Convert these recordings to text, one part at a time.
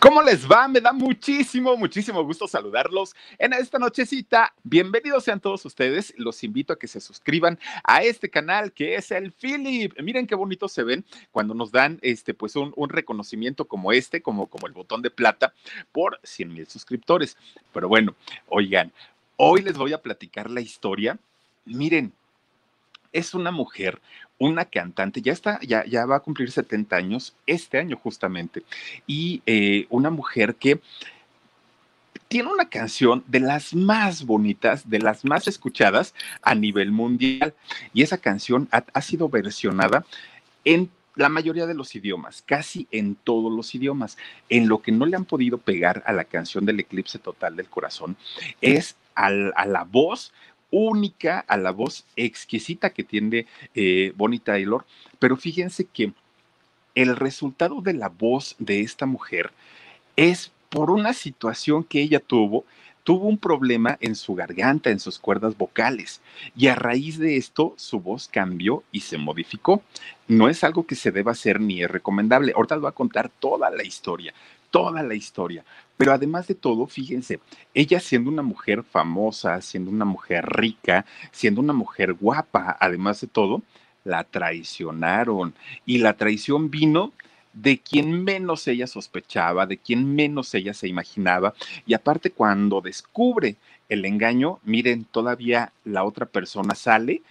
¿Cómo les va? Me da muchísimo, muchísimo gusto saludarlos en esta nochecita. Bienvenidos sean todos ustedes. Los invito a que se suscriban a este canal que es el Philip. Miren qué bonito se ven cuando nos dan este, pues un, un reconocimiento como este, como, como el botón de plata por 100 mil suscriptores. Pero bueno, oigan, hoy les voy a platicar la historia. Miren, es una mujer, una cantante, ya está, ya, ya va a cumplir 70 años, este año justamente, y eh, una mujer que tiene una canción de las más bonitas, de las más escuchadas a nivel mundial, y esa canción ha, ha sido versionada en la mayoría de los idiomas, casi en todos los idiomas. En lo que no le han podido pegar a la canción del eclipse total del corazón es al, a la voz única, a la voz exquisita que tiene eh, Bonnie Taylor, pero fíjense que el resultado de la voz de esta mujer es por una situación que ella tuvo, tuvo un problema en su garganta, en sus cuerdas vocales, y a raíz de esto su voz cambió y se modificó. No es algo que se deba hacer ni es recomendable. Ahorita voy a contar toda la historia, toda la historia. Pero además de todo, fíjense, ella siendo una mujer famosa, siendo una mujer rica, siendo una mujer guapa, además de todo, la traicionaron. Y la traición vino de quien menos ella sospechaba, de quien menos ella se imaginaba. Y aparte, cuando descubre el engaño, miren, todavía la otra persona sale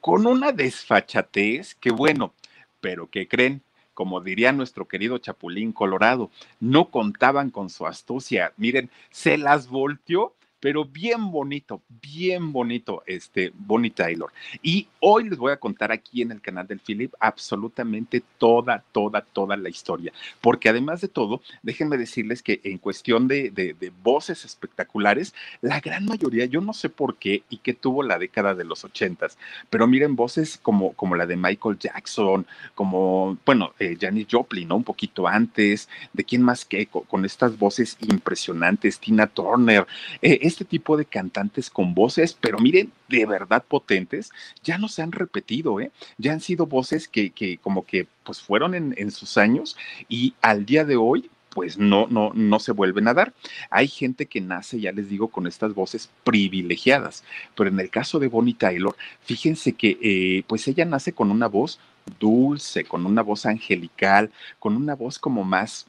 con una desfachatez que bueno, pero ¿qué creen? Como diría nuestro querido Chapulín Colorado, no contaban con su astucia. Miren, se las volteó pero bien bonito, bien bonito, este Bonnie Taylor. Y hoy les voy a contar aquí en el canal del Philip absolutamente toda, toda, toda la historia. Porque además de todo, déjenme decirles que en cuestión de, de, voces espectaculares, la gran mayoría, yo no sé por qué y qué tuvo la década de los ochentas, pero miren voces como, como la de Michael Jackson, como, bueno, eh, Janis Joplin, ¿no? Un poquito antes, de quién más que con, estas voces impresionantes, Tina Turner, eh, este tipo de cantantes con voces, pero miren, de verdad potentes, ya no se han repetido, ¿eh? Ya han sido voces que, que como que pues fueron en, en sus años y al día de hoy pues no, no, no se vuelven a dar. Hay gente que nace, ya les digo, con estas voces privilegiadas, pero en el caso de Bonnie Taylor, fíjense que eh, pues ella nace con una voz dulce, con una voz angelical, con una voz como más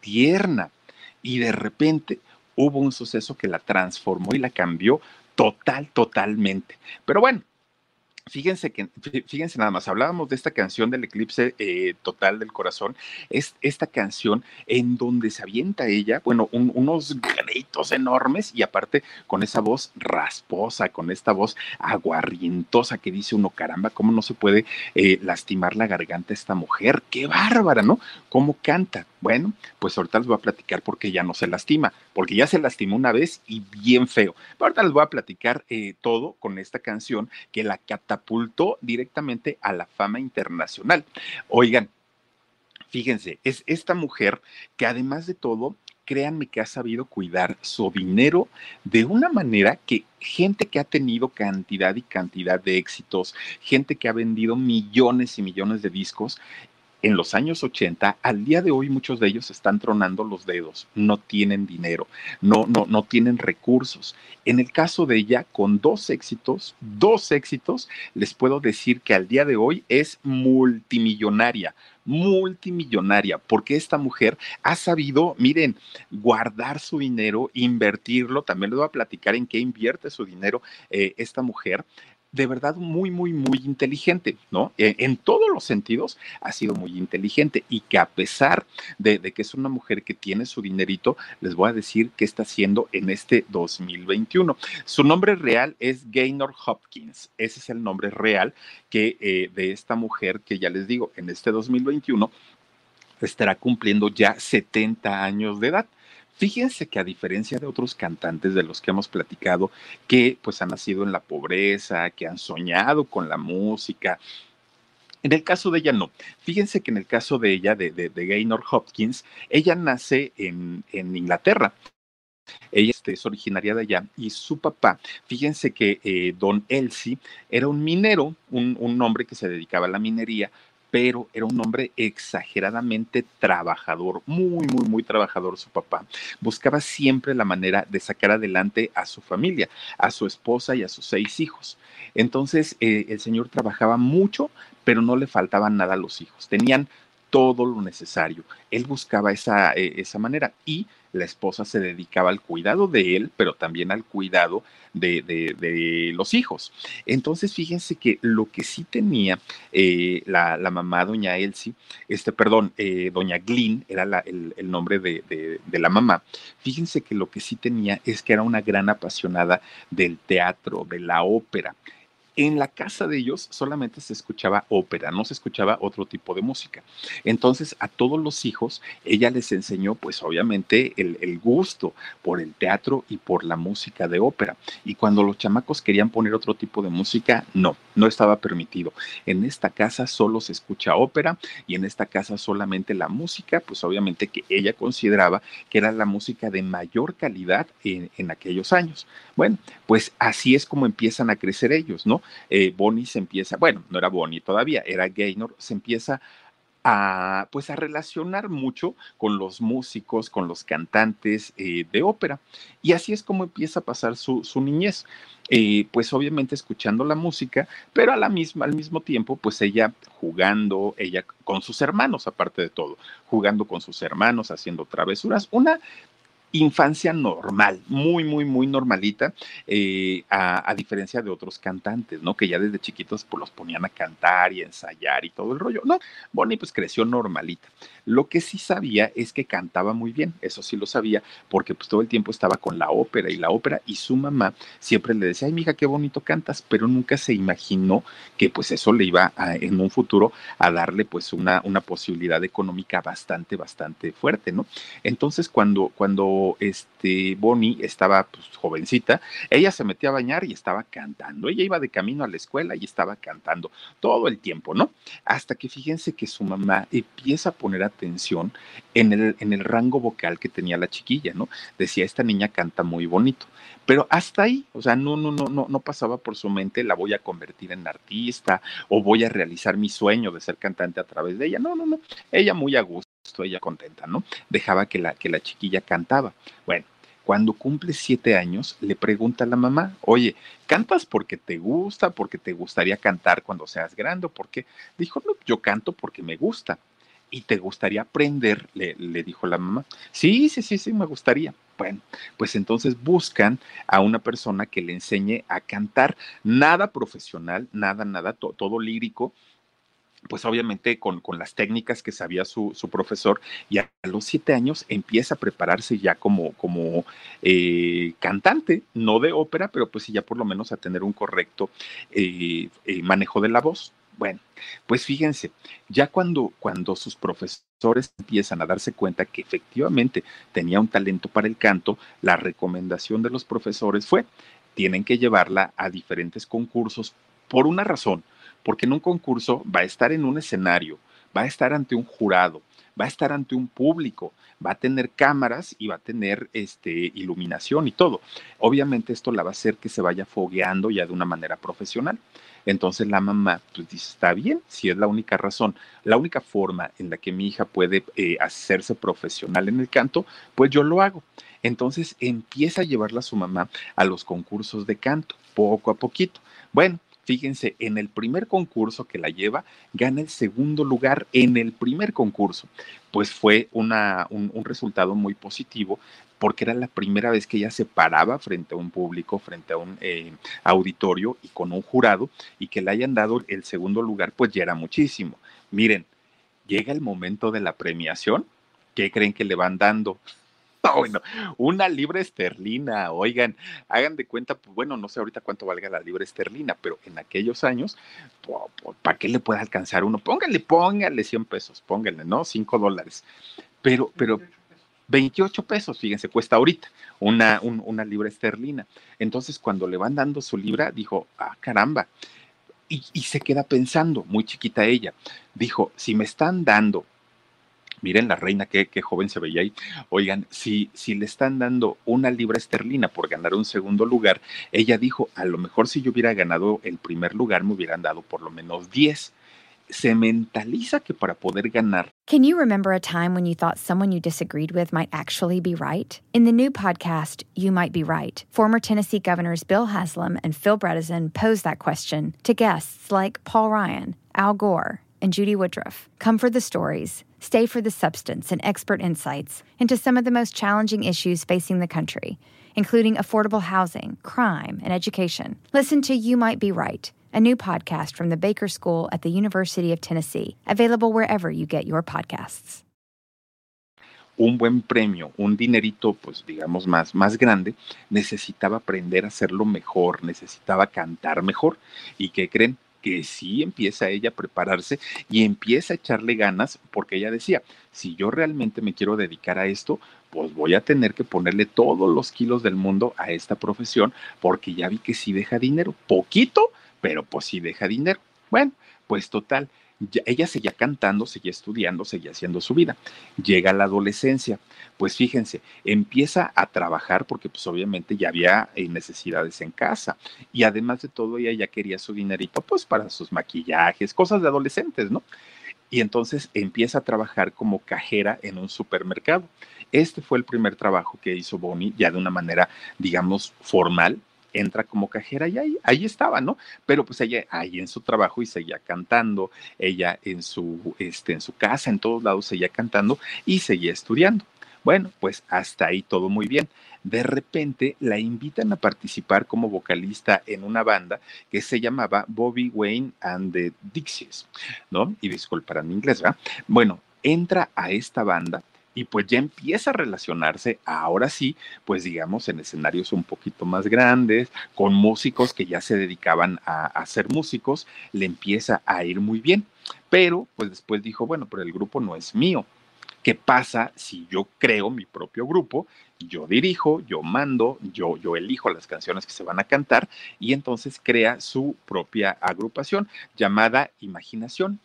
tierna, y de repente hubo un suceso que la transformó y la cambió total, totalmente. Pero bueno, Fíjense que, fíjense nada más, hablábamos de esta canción del eclipse eh, total del corazón, es esta canción en donde se avienta ella, bueno, unos gritos enormes y aparte con esa voz rasposa, con esta voz aguarrientosa que dice uno, caramba, ¿cómo no se puede eh, lastimar la garganta esta mujer? ¡Qué bárbara, ¿no? ¿Cómo canta? Bueno, pues ahorita les voy a platicar por qué ya no se lastima, porque ya se lastimó una vez y bien feo. Pero ahorita les voy a platicar eh, todo con esta canción que la catapultó directamente a la fama internacional. Oigan, fíjense, es esta mujer que además de todo créanme que ha sabido cuidar su dinero de una manera que gente que ha tenido cantidad y cantidad de éxitos, gente que ha vendido millones y millones de discos, en los años 80, al día de hoy muchos de ellos están tronando los dedos, no tienen dinero, no, no, no tienen recursos. En el caso de ella, con dos éxitos, dos éxitos, les puedo decir que al día de hoy es multimillonaria, multimillonaria, porque esta mujer ha sabido, miren, guardar su dinero, invertirlo, también les voy a platicar en qué invierte su dinero eh, esta mujer, de verdad muy, muy, muy inteligente, ¿no? E, en, todos los sentidos ha sido muy inteligente y que a pesar de, que es una mujer que tiene su dinerito, les voy a decir qué está haciendo en este 2021. Su nombre real es Gaynor Hopkins. Ese es el nombre real que eh, de esta mujer que ya les digo, en este 2021 estará cumpliendo ya 70 años de edad. Fíjense que a diferencia de otros cantantes de los que hemos platicado, que pues han nacido en la pobreza, que han soñado con la música, en el caso de ella no. Fíjense que en el caso de ella, de, de, Gaynor Hopkins, ella nace en, Inglaterra. Ella este, es originaria de allá y su papá, fíjense que eh, don Elsie era un minero, un, un hombre que se dedicaba a la minería, pero era un hombre exageradamente trabajador, muy, muy, muy trabajador su papá. Buscaba siempre la manera de sacar adelante a su familia, a su esposa y a sus seis hijos. Entonces, eh, el señor trabajaba mucho, pero no le faltaba nada a los hijos. Tenían todo lo necesario. Él buscaba esa, eh, esa manera y la esposa se dedicaba al cuidado de él, pero también al cuidado de, los hijos. Entonces, fíjense que lo que sí tenía eh, la, mamá, doña Elsie, este, perdón, eh, doña Glynn, era el, el, nombre de, la mamá, fíjense que lo que sí tenía es que era una gran apasionada del teatro, de la ópera en la casa de ellos solamente se escuchaba ópera, no se escuchaba otro tipo de música. Entonces a todos los hijos ella les enseñó pues obviamente el, gusto por el teatro y por la música de ópera. Y cuando los chamacos querían poner otro tipo de música, no, no estaba permitido. En esta casa solo se escucha ópera y en esta casa solamente la música, pues obviamente que ella consideraba que era la música de mayor calidad en, en aquellos años. Bueno, pues así es como empiezan a crecer ellos, ¿no? Eh, Bonnie se empieza, bueno, no era Bonnie todavía, era Gaynor, se empieza a, pues a relacionar mucho con los músicos, con los cantantes eh, de ópera. Y así es como empieza a pasar su, niñez. Eh, pues obviamente escuchando la música, pero a la misma, al mismo tiempo, pues ella jugando, ella con sus hermanos, aparte de todo, jugando con sus hermanos, haciendo travesuras, una infancia normal, muy, muy, muy normalita, eh, a, diferencia de otros cantantes, ¿no? Que ya desde chiquitos pues, los ponían a cantar y ensayar y todo el rollo. No, Bonnie pues creció normalita. Lo que sí sabía es que cantaba muy bien, eso sí lo sabía, porque pues todo el tiempo estaba con la ópera y la ópera y su mamá siempre le decía, ay, mija, qué bonito cantas, pero nunca se imaginó que pues eso le iba en un futuro a darle pues una, una posibilidad económica bastante, bastante fuerte, ¿no? Entonces cuando, cuando este, Bonnie estaba pues, jovencita, ella se metía a bañar y estaba cantando. Ella iba de camino a la escuela y estaba cantando todo el tiempo, ¿no? Hasta que fíjense que su mamá empieza a poner atención en el, en el rango vocal que tenía la chiquilla, ¿no? Decía, esta niña canta muy bonito. Pero hasta ahí, o sea, no, no, no, no, no pasaba por su mente, la voy a convertir en artista o voy a realizar mi sueño de ser cantante a través de ella. No, no, no. Ella muy a gusto ella contenta, ¿no? Dejaba que la, que la chiquilla cantaba. Bueno, cuando cumple siete años, le pregunta a la mamá, oye, ¿cantas porque te gusta, porque te gustaría cantar cuando seas grande o por qué? Dijo, no, yo canto porque me gusta. ¿Y te gustaría aprender? Le, dijo la mamá. Sí, sí, sí, sí, me gustaría. Bueno, pues entonces buscan a una persona que le enseñe a cantar, nada profesional, nada, nada, todo lírico, pues obviamente con, las técnicas que sabía su, profesor, y a los siete años empieza a prepararse ya como, como eh, cantante, no de ópera, pero pues ya por lo menos a tener un correcto eh, eh, manejo de la voz. Bueno, pues fíjense, ya cuando, cuando sus profesores empiezan a darse cuenta que efectivamente tenía un talento para el canto, la recomendación de los profesores fue, tienen que llevarla a diferentes concursos por una razón, porque en un concurso va a estar en un escenario, va a estar ante un jurado, va a estar ante un público, va a tener cámaras y va a tener este, iluminación y todo. Obviamente esto la va a hacer que se vaya fogueando ya de una manera profesional. Entonces la mamá pues dice, está bien, si es la única razón, la única forma en la que mi hija puede eh, hacerse profesional en el canto, pues yo lo hago. Entonces empieza a llevarla a su mamá a los concursos de canto, poco a poquito. Bueno, fíjense, en el primer concurso que la lleva, gana el segundo lugar en el primer concurso. Pues fue un, resultado muy positivo porque era la primera vez que ella se paraba frente a un público, frente a un eh, auditorio y con un jurado, y que le hayan dado el segundo lugar, pues ya era muchísimo. Miren, llega el momento de la premiación, ¿qué creen que le van dando? bueno, una libra esterlina, oigan, hagan de cuenta, pues bueno, no sé ahorita cuánto valga la libra esterlina, pero en aquellos años, ¿para qué le puede alcanzar uno? Póngale, póngale 100 pesos, póngale, ¿no? 5 dólares. Pero, pero 28 pesos, fíjense, cuesta ahorita una, una libra esterlina. Entonces, cuando le van dando su libra, dijo, ah, caramba. Y, y se queda pensando, muy chiquita ella, dijo, si me están dando Miren la reina, qué, qué joven se veía ahí. Oigan, si, si le están dando una libra esterlina por ganar un segundo lugar, ella dijo, a lo mejor si yo hubiera ganado el primer lugar me hubieran dado por lo menos 10 se mentaliza que para poder ganar. Can you remember a time when you thought someone you disagreed with might actually be right? In the new podcast, You Might Be Right, former Tennessee governors Bill Haslam and Phil Bredesen pose that question to guests like Paul Ryan, Al Gore, and Judy Woodruff. Come for the stories, stay for the substance and expert insights into some of the most challenging issues facing the country, including affordable housing, crime, and education. Listen to You Might Be Right, a new podcast from the Baker School at the University of Tennessee, available wherever you get your podcasts. un buen premio, un dinerito, pues digamos más, más grande, necesitaba aprender a hacerlo mejor, necesitaba cantar mejor. ¿Y qué creen? Que sí empieza ella a prepararse y empieza a echarle ganas porque ella decía, si yo realmente me quiero dedicar a esto, pues voy a tener que ponerle todos los kilos del mundo a esta profesión porque ya vi que sí deja dinero, poquito, pero pues sí deja dinero. Bueno, pues total, ella seguía cantando, seguía estudiando, seguía haciendo su vida. Llega la adolescencia, pues fíjense, empieza a trabajar porque pues obviamente ya había eh, necesidades en casa y además de todo ella ya quería su dinerito pues para sus maquillajes, cosas de adolescentes, ¿no? Y entonces empieza a trabajar como cajera en un supermercado. Este fue el primer trabajo que hizo Bonnie ya de una manera, digamos, formal, entra como cajera y ahí, ahí estaba, ¿no? Pero pues ella ahí en su trabajo y seguía cantando, ella en su, este, en su casa, en todos lados seguía cantando y seguía estudiando. Bueno, pues hasta ahí todo muy bien. De repente la invitan a participar como vocalista en una banda que se llamaba Bobby Wayne and the Dixies, ¿no? Y disculparán mi inglés, ¿verdad? Bueno, entra a esta banda y pues ya empieza a relacionarse, ahora sí, pues digamos, en escenarios un poquito más grandes, con músicos que ya se dedicaban a, a ser músicos, le empieza a ir muy bien. Pero pues después dijo, bueno, pero el grupo no es mío. ¿Qué pasa si yo creo mi propio grupo? Yo dirijo, yo mando, yo, yo elijo las canciones que se van a cantar y entonces crea su propia agrupación llamada Imaginación.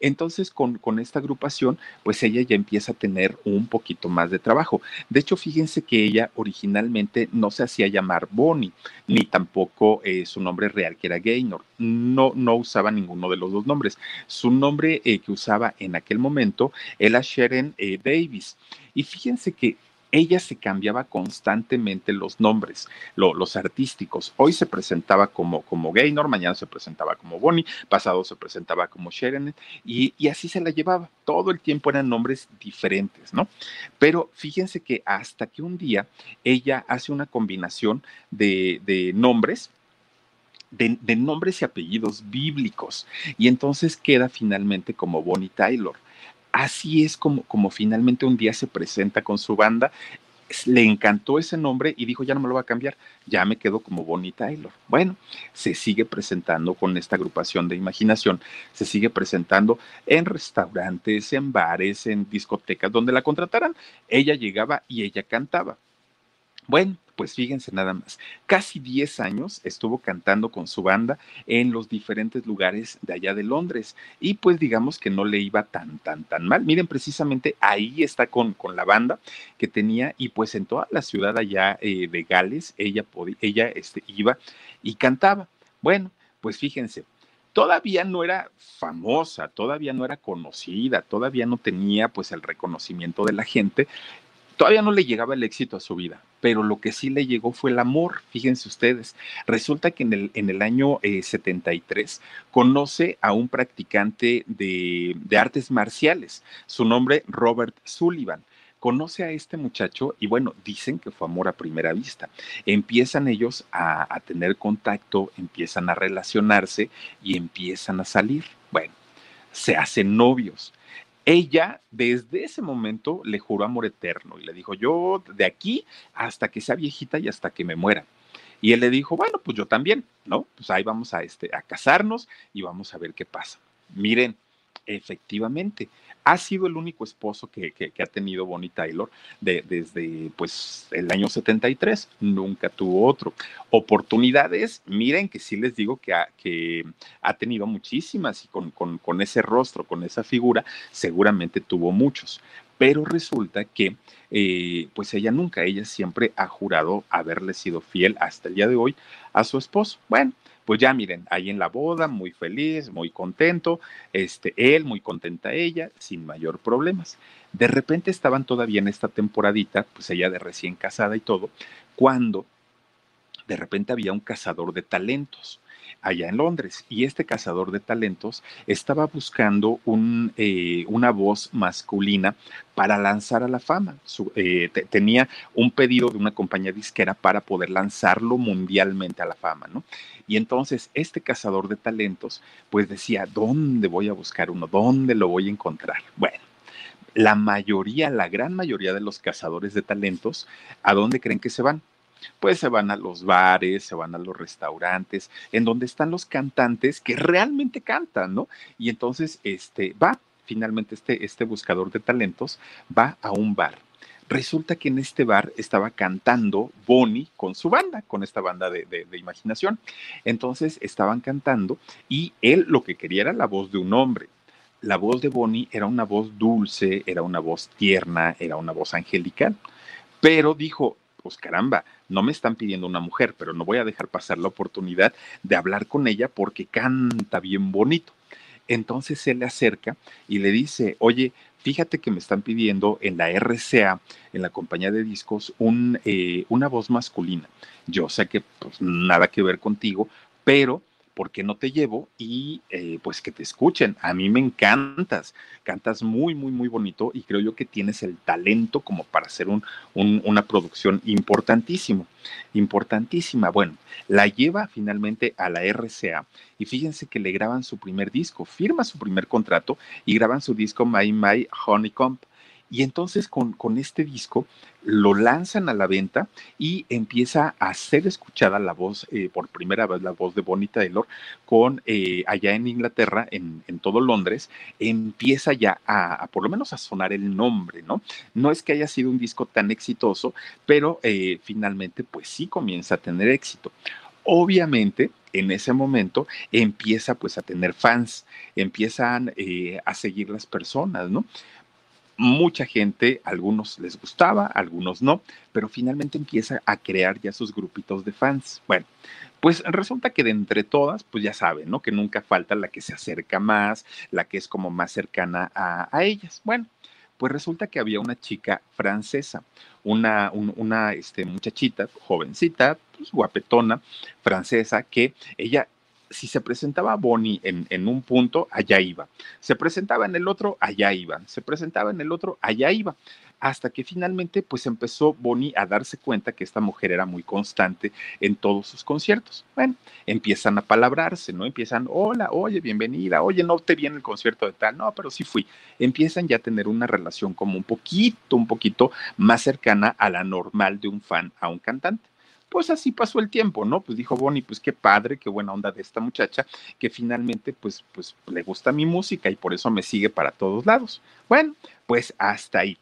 Entonces, con, con, esta agrupación, pues ella ya empieza a tener un poquito más de trabajo. De hecho, fíjense que ella originalmente no se hacía llamar Bonnie, ni tampoco eh, su nombre real, que era Gaynor. No, no usaba ninguno de los dos nombres. Su nombre eh, que usaba en aquel momento era Sharon eh, Davis. Y fíjense que ella se cambiaba constantemente los nombres, los artísticos. Hoy se presentaba como, como Gaynor, mañana se presentaba como Bonnie, pasado se presentaba como Sharon, y, así se la llevaba. Todo el tiempo eran nombres diferentes, ¿no? Pero fíjense que hasta que un día ella hace una combinación de, de nombres de, nombres y apellidos bíblicos. Y entonces queda finalmente como Bonnie Taylor. Así es como, como finalmente un día se presenta con su banda le encantó ese nombre y dijo, ya no me lo va a cambiar, ya me quedo como Bonnie Taylor. Bueno, se sigue presentando con esta agrupación de imaginación, se sigue presentando en restaurantes, en bares, en discotecas, donde la contrataran. Ella llegaba y ella cantaba. Bueno, pues fíjense nada más, casi 10 años estuvo cantando con su banda en los diferentes lugares de allá de Londres y pues digamos que no le iba tan, tan, tan mal. Miren, precisamente ahí está con, con la banda que tenía y pues en toda la ciudad allá eh, de Gales ella, podía, ella este, iba y cantaba. Bueno, pues fíjense, todavía no era famosa, todavía no era conocida, todavía no tenía pues el reconocimiento de la gente, todavía no le llegaba el éxito a su vida pero lo que sí le llegó fue el amor, fíjense ustedes. Resulta que en el, en el año 73 eh, conoce a un practicante de, de artes marciales, su nombre Robert Sullivan conoce a este muchacho y bueno, dicen que fue amor a primera vista. Empiezan ellos a, a, tener contacto, empiezan a relacionarse y empiezan a salir. Bueno, se hacen novios ella desde ese momento le juró amor eterno y le dijo, yo de aquí hasta que sea viejita y hasta que me muera. Y él le dijo, bueno, pues yo también, ¿no? Pues ahí vamos a, este, a casarnos y vamos a ver qué pasa. Miren, efectivamente, ha sido el único esposo que, ha tenido Bonnie Taylor desde pues, el año 73, nunca tuvo otro. Oportunidades, miren que sí les digo que ha, que ha tenido muchísimas y con, con, ese rostro, con esa figura, seguramente tuvo muchos. Pero resulta que, eh, pues ella nunca, ella siempre ha jurado haberle sido fiel hasta el día de hoy a su esposo. Bueno, pues ya miren, ahí en la boda, muy feliz, muy contento, este, él, muy contenta ella, sin mayor problemas. De repente estaban todavía en esta temporadita, pues ella de recién casada y todo, cuando de repente había un cazador de talentos allá en Londres. Y este cazador de talentos estaba buscando eh, una voz masculina para lanzar a la fama. Eh, tenía un pedido de una compañía disquera para poder lanzarlo mundialmente a la fama, ¿no? Y entonces este cazador de talentos, pues decía, ¿dónde voy a buscar uno? ¿Dónde lo voy a encontrar? Bueno. La mayoría, la gran mayoría de los cazadores de talentos, ¿a dónde creen que se van? Pues se van a los bares, se van a los restaurantes, en donde están los cantantes que realmente cantan, ¿no? Y entonces, este, va, finalmente este, este buscador de talentos va a un bar. Resulta que en este bar estaba cantando Bonnie con su banda, con esta banda de, de, imaginación. Entonces estaban cantando y él lo que quería era la voz de un hombre la voz de Bonnie era una voz dulce, era una voz tierna, era una voz angelical. Pero dijo, pues caramba, no me están pidiendo una mujer, pero no voy a dejar pasar la oportunidad de hablar con ella porque canta bien bonito. Entonces se le acerca y le dice, oye, fíjate que me están pidiendo en la RCA, en la compañía de discos, un, eh, una voz masculina. Yo sé que pues, nada que ver contigo, pero ¿por qué no te llevo? Y eh, pues que te escuchen. A mí me encantas, cantas muy, muy, muy bonito y creo yo que tienes el talento como para hacer un, una producción importantísimo, importantísima. Bueno, la lleva finalmente a la RCA y fíjense que le graban su primer disco, firma su primer contrato y graban su disco My My Honeycomb. Y entonces con, con, este disco lo lanzan a la venta y empieza a ser escuchada la voz, eh, por primera vez la voz de Bonnie Taylor, con eh, allá en Inglaterra, en, en, todo Londres, empieza ya a, por lo menos a sonar el nombre, ¿no? No es que haya sido un disco tan exitoso, pero eh, finalmente pues sí comienza a tener éxito. Obviamente, en ese momento empieza pues a tener fans, empiezan eh, a seguir las personas, ¿no? Mucha gente, algunos les gustaba, algunos no, pero finalmente empieza a crear ya sus grupitos de fans. Bueno, pues resulta que de entre todas, pues ya saben, ¿no? Que nunca falta la que se acerca más, la que es como más cercana a, ellas. Bueno, pues resulta que había una chica francesa, una, una este, muchachita, jovencita, pues guapetona, francesa, que ella si se presentaba Bonnie en, en, un punto, allá iba. Se presentaba en el otro, allá iba. Se presentaba en el otro, allá iba. Hasta que finalmente, pues empezó Bonnie a darse cuenta que esta mujer era muy constante en todos sus conciertos. Bueno, empiezan a palabrarse, ¿no? Empiezan, hola, oye, bienvenida, oye, no te viene el concierto de tal, no, pero sí fui. Empiezan ya a tener una relación como un poquito, un poquito más cercana a la normal de un fan a un cantante pues así pasó el tiempo, ¿no? Pues dijo Bonnie, pues qué padre, qué buena onda de esta muchacha, que finalmente pues, pues le gusta mi música y por eso me sigue para todos lados. Bueno, pues hasta ahí.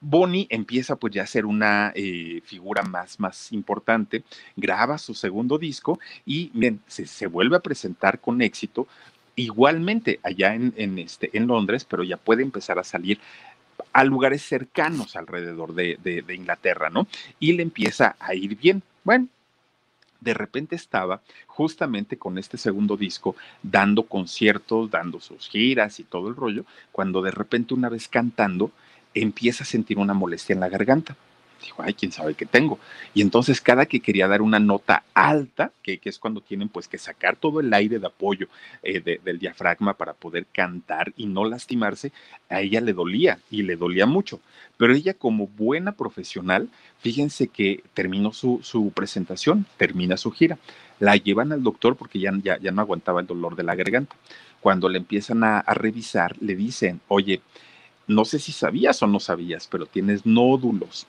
Bonnie empieza pues ya a ser una eh, figura más, más importante, graba su segundo disco y miren, se, vuelve a presentar con éxito, igualmente allá en, en, este, en Londres, pero ya puede empezar a salir a lugares cercanos alrededor de, de, de Inglaterra, ¿no? Y le empieza a ir bien. Bueno, de repente estaba justamente con este segundo disco dando conciertos, dando sus giras y todo el rollo, cuando de repente una vez cantando empieza a sentir una molestia en la garganta. Dijo, ay, quién sabe qué tengo. Y entonces cada que quería dar una nota alta, que, es cuando tienen pues que sacar todo el aire de apoyo eh, del diafragma para poder cantar y no lastimarse, a ella le dolía y le dolía mucho. Pero ella como buena profesional, fíjense que terminó su, su presentación, termina su gira. La llevan al doctor porque ya, ya, ya no aguantaba el dolor de la garganta. Cuando le empiezan a revisar, le dicen, oye, no sé si sabías o no sabías, pero tienes nódulos.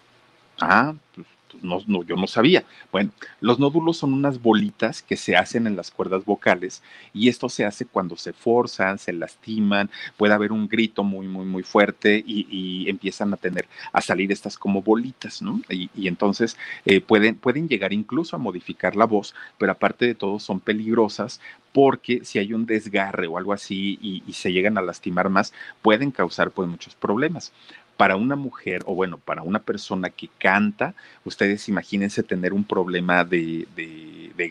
Ah, pues no, no, yo no sabía. Bueno, los nódulos son unas bolitas que se hacen en las cuerdas vocales y esto se hace cuando se forzan, se lastiman, puede haber un grito muy, muy, muy fuerte y, empiezan a tener, a salir estas como bolitas, ¿no? Y, entonces eh, pueden, pueden llegar incluso a modificar la voz, pero aparte de todo son peligrosas porque si hay un desgarre o algo así y, y se llegan a lastimar más, pueden causar pues muchos problemas para una mujer o bueno, para una persona que canta, ustedes imagínense tener un problema de,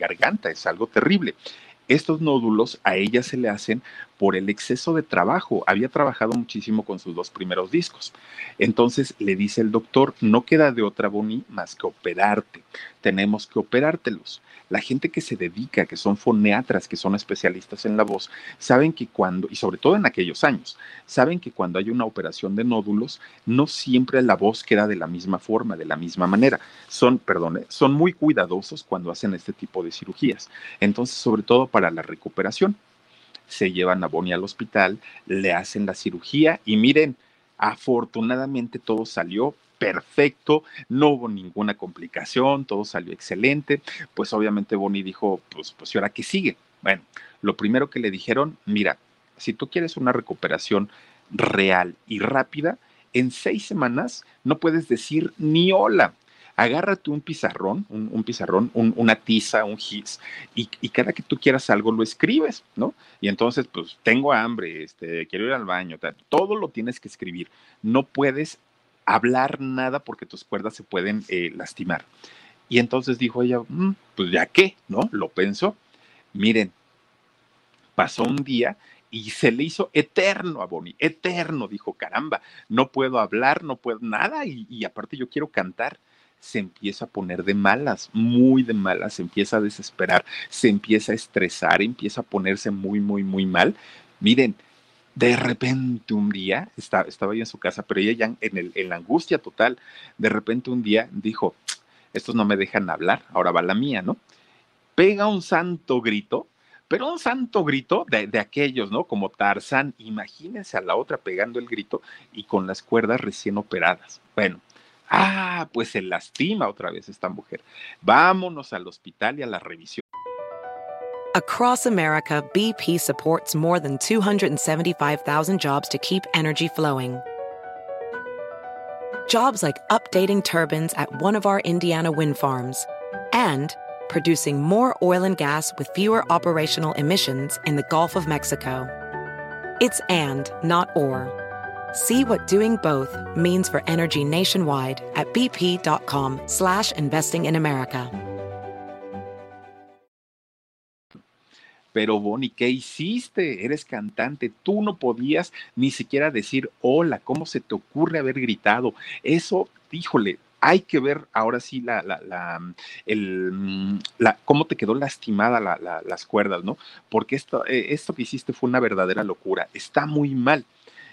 garganta, es algo terrible. Estos nódulos a ella se le hacen por el exceso de trabajo. Había trabajado muchísimo con sus dos primeros discos. Entonces le dice el doctor, no queda de otra, Bonnie, más que operarte. Tenemos que operártelos. La gente que se dedica, que son foneatras, que son especialistas en la voz, saben que cuando, y sobre todo en aquellos años, saben que cuando hay una operación de nódulos, no siempre la voz queda de la misma forma, de la misma manera. Son, perdón, ¿eh? son muy cuidadosos cuando hacen este tipo de cirugías. Entonces, sobre todo para la recuperación, se llevan a Bonnie al hospital, le hacen la cirugía y miren, afortunadamente todo salió perfecto, no hubo ninguna complicación, todo salió excelente. Pues obviamente Bonnie dijo, pues, pues, ¿y ahora qué sigue? Bueno, lo primero que le dijeron, mira, si tú quieres una recuperación real y rápida, en seis semanas no puedes decir ni hola. Agárrate un pizarrón, un, pizarrón, una tiza, un hits, y, y, cada que tú quieras algo lo escribes, ¿no? Y entonces, pues, tengo hambre, este, quiero ir al baño, todo lo tienes que escribir. No puedes hablar nada porque tus cuerdas se pueden eh, lastimar. Y entonces dijo ella, mm, pues ya qué, ¿no? Lo pensó. Miren, pasó un día y se le hizo eterno a Bonnie, eterno, dijo, caramba, no puedo hablar, no puedo nada y aparte yo quiero cantar se empieza a poner de malas, muy de malas, se empieza a desesperar, se empieza a estresar, empieza a ponerse muy, muy, muy mal. Miren, de repente un día, estaba, ahí en su casa, pero ella ya en la angustia total, de repente un día dijo, estos no me dejan hablar, ahora va la mía, ¿no? Pega un santo grito, pero un santo grito de, de, aquellos, ¿no? Como Tarzán, imagínense a la otra pegando el grito y con las cuerdas recién operadas. Bueno, ah, pues se lastima otra vez esta mujer. Vámonos al hospital y a la revisión. Across America, BP supports more than 275,000 jobs to keep energy flowing. Jobs like updating turbines at one of our Indiana wind farms and producing more oil and gas with fewer operational emissions in the Gulf of Mexico. It's and, not or. See what doing both means for energy nationwide at bp.com slash investing in America. pero Bonnie, ¿qué hiciste? Eres cantante, tú no podías ni siquiera decir hola, ¿cómo se te ocurre haber gritado? Eso, híjole, hay que ver ahora sí la, la, la, mm, cómo te quedó lastimada las cuerdas, ¿no? Porque esto, eh, esto que hiciste fue una verdadera locura, está muy mal.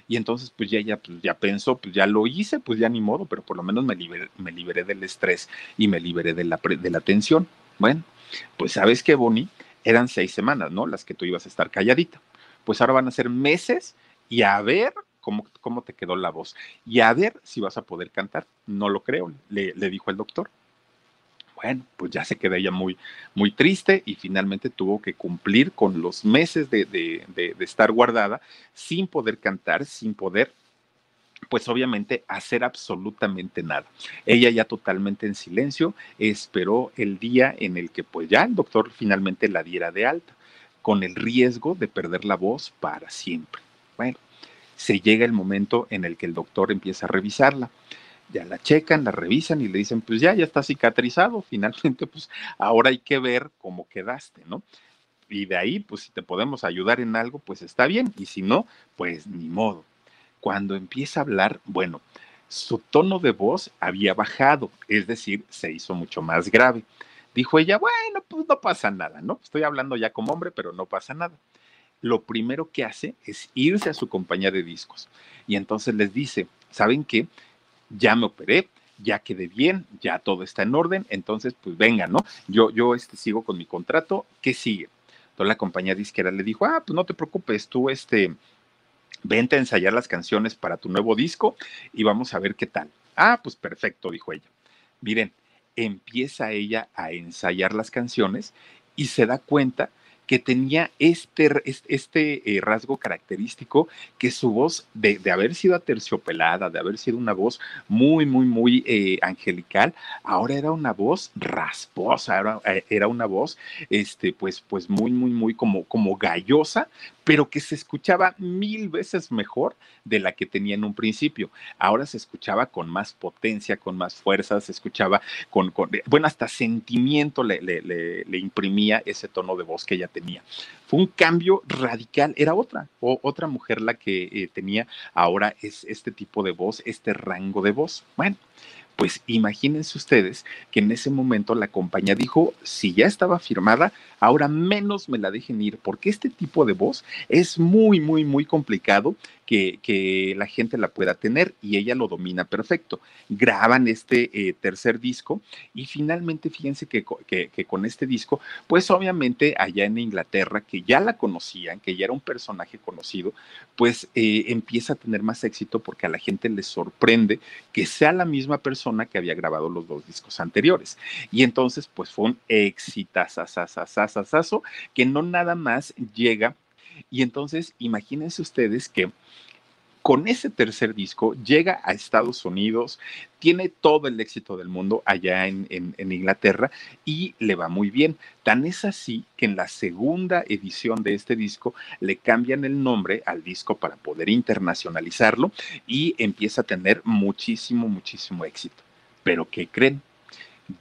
Y entonces, pues ya, ya, pues ya pensó, pues ya lo hice, pues ya ni modo, pero por lo menos me liberé, me liberé del estrés y me liberé de la, de la tensión. Bueno, pues sabes que, Bonnie, eran seis semanas, ¿no? Las que tú ibas a estar calladita. Pues ahora van a ser meses y a ver cómo, cómo te quedó la voz y a ver si vas a poder cantar. No lo creo, le, dijo el doctor. Bueno, pues ya se queda ella muy, muy triste y finalmente tuvo que cumplir con los meses de, de, de estar guardada sin poder cantar, sin poder pues obviamente hacer absolutamente nada. Ella ya totalmente en silencio esperó el día en el que pues ya el doctor finalmente la diera de alta, con el riesgo de perder la voz para siempre. Bueno, se llega el momento en el que el doctor empieza a revisarla. Ya la checan, la revisan y le dicen, pues ya, ya está cicatrizado, finalmente pues ahora hay que ver cómo quedaste, ¿no? Y de ahí, pues si te podemos ayudar en algo, pues está bien, y si no, pues ni modo cuando empieza a hablar, bueno, su tono de voz había bajado, es decir, se hizo mucho más grave. Dijo ella, bueno, pues no pasa nada, ¿no? Estoy hablando ya como hombre, pero no pasa nada. Lo primero que hace es irse a su compañía de discos y entonces les dice, ¿saben qué? Ya me operé, ya quedé bien, ya todo está en orden, entonces pues venga, ¿no? Yo, yo este, sigo con mi contrato, ¿qué sigue? Entonces la compañía disquera le dijo, ah, pues no te preocupes, tú este, vente a ensayar las canciones para tu nuevo disco y vamos a ver qué tal. Ah, pues perfecto, dijo ella. Miren, empieza ella a ensayar las canciones y se da cuenta que tenía este, este eh, rasgo característico que su voz, de, haber sido aterciopelada, de haber sido una voz muy, muy, muy eh, angelical, ahora era una voz rasposa, era, eh, era, una voz, este, pues, pues muy, muy, muy como, como gallosa, pero que se escuchaba mil veces mejor de la que tenía en un principio. Ahora se escuchaba con más potencia, con más fuerza, se escuchaba con, bueno, hasta sentimiento le, le, imprimía ese tono de voz que ella tenía. Fue un cambio radical, era otra, o otra mujer la que eh, tenía ahora es este tipo de voz, este rango de voz. Bueno, pues imagínense ustedes que en ese momento la compañía dijo, si ya estaba firmada, ahora menos me la dejen ir, porque este tipo de voz es muy, muy, muy complicado que, la gente la pueda tener y ella lo domina perfecto. Graban este eh, tercer disco y finalmente fíjense que, que, con este disco, pues obviamente allá en Inglaterra, que ya la conocían, que ya era un personaje conocido, pues eh, empieza a tener más éxito porque a la gente le sorprende que sea la misma persona que había grabado los dos discos anteriores. Y entonces, pues fue un exitazazazazazazo que no nada más llega y entonces, imagínense ustedes que con ese tercer disco llega a Estados Unidos, tiene todo el éxito del mundo allá en, Inglaterra y le va muy bien. Tan es así que en la segunda edición de este disco le cambian el nombre al disco para poder internacionalizarlo y empieza a tener muchísimo, muchísimo éxito. Pero ¿qué creen?